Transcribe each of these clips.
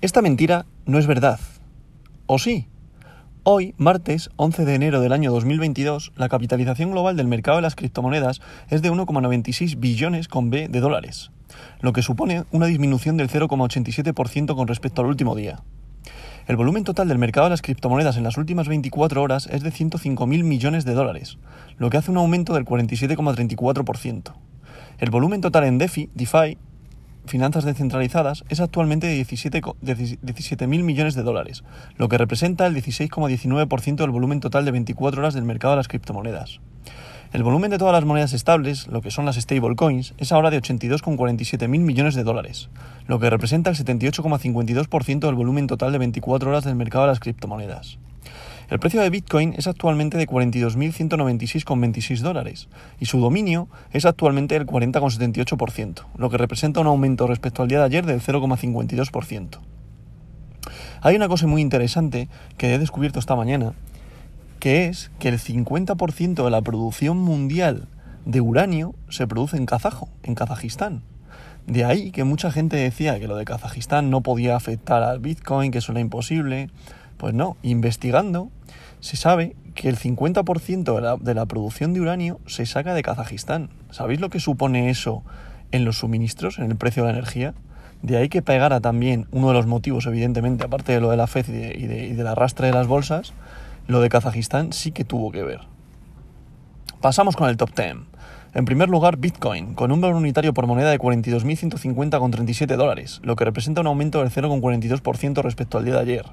Esta mentira no es verdad. ¿O sí? Hoy, martes 11 de enero del año 2022, la capitalización global del mercado de las criptomonedas es de 1,96 billones con B de dólares, lo que supone una disminución del 0,87% con respecto al último día. El volumen total del mercado de las criptomonedas en las últimas 24 horas es de 105.000 millones de dólares, lo que hace un aumento del 47,34%. El volumen total en DeFi, DeFi finanzas descentralizadas es actualmente de 17.000 millones de dólares, lo que representa el 16,19% del volumen total de 24 horas del mercado de las criptomonedas. El volumen de todas las monedas estables, lo que son las stablecoins, es ahora de 82,47 mil millones de dólares, lo que representa el 78,52% del volumen total de 24 horas del mercado de las criptomonedas. El precio de Bitcoin es actualmente de 42.196,26 dólares y su dominio es actualmente del 40,78%, lo que representa un aumento respecto al día de ayer del 0,52%. Hay una cosa muy interesante que he descubierto esta mañana, que es que el 50% de la producción mundial de uranio se produce en Kazajo, en Kazajistán. De ahí que mucha gente decía que lo de Kazajistán no podía afectar al Bitcoin, que eso era imposible. Pues no, investigando se sabe que el 50% de la, de la producción de uranio se saca de Kazajistán. ¿Sabéis lo que supone eso en los suministros, en el precio de la energía? De ahí que pegara también uno de los motivos, evidentemente, aparte de lo de la FED y, de, y, de, y del arrastre de las bolsas, lo de Kazajistán sí que tuvo que ver. Pasamos con el top 10. En primer lugar, Bitcoin, con un valor unitario por moneda de 42.150,37 dólares, lo que representa un aumento del 0,42% respecto al día de ayer.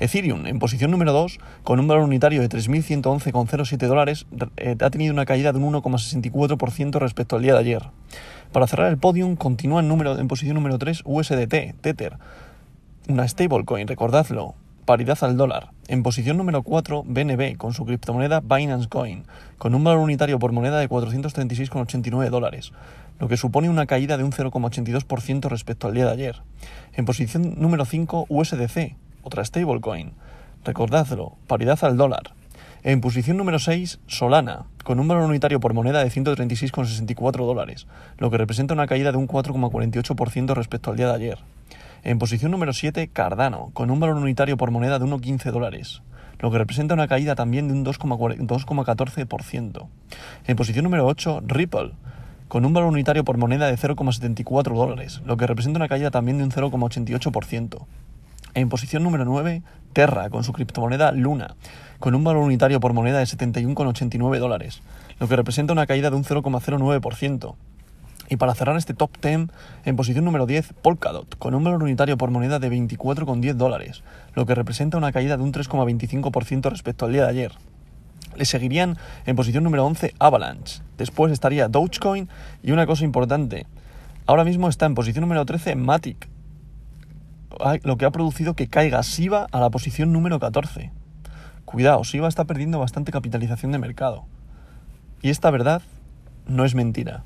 Ethereum, en posición número 2, con un valor unitario de 3.111,07 dólares, eh, ha tenido una caída de un 1,64% respecto al día de ayer. Para cerrar el podium, continúa en, número, en posición número 3 USDT, Tether, una stablecoin, recordadlo, paridad al dólar. En posición número 4, BNB, con su criptomoneda Binance Coin, con un valor unitario por moneda de 436,89 dólares, lo que supone una caída de un 0,82% respecto al día de ayer. En posición número 5, USDC, otra stablecoin. Recordadlo, paridad al dólar. En posición número 6, Solana, con un valor unitario por moneda de 136,64 dólares, lo que representa una caída de un 4,48% respecto al día de ayer. En posición número 7, Cardano, con un valor unitario por moneda de 1,15 dólares, lo que representa una caída también de un 2,14%. En posición número 8, Ripple, con un valor unitario por moneda de 0,74 dólares, lo que representa una caída también de un 0,88%. En posición número 9, Terra, con su criptomoneda Luna, con un valor unitario por moneda de 71,89 dólares, lo que representa una caída de un 0,09%. Y para cerrar este top 10, en posición número 10, Polkadot, con un valor unitario por moneda de 24,10 dólares, lo que representa una caída de un 3,25% respecto al día de ayer. Le seguirían en posición número 11 Avalanche. Después estaría Dogecoin y una cosa importante. Ahora mismo está en posición número 13 Matic, lo que ha producido que caiga SIVA a la posición número 14. Cuidado, SIVA está perdiendo bastante capitalización de mercado. Y esta verdad no es mentira.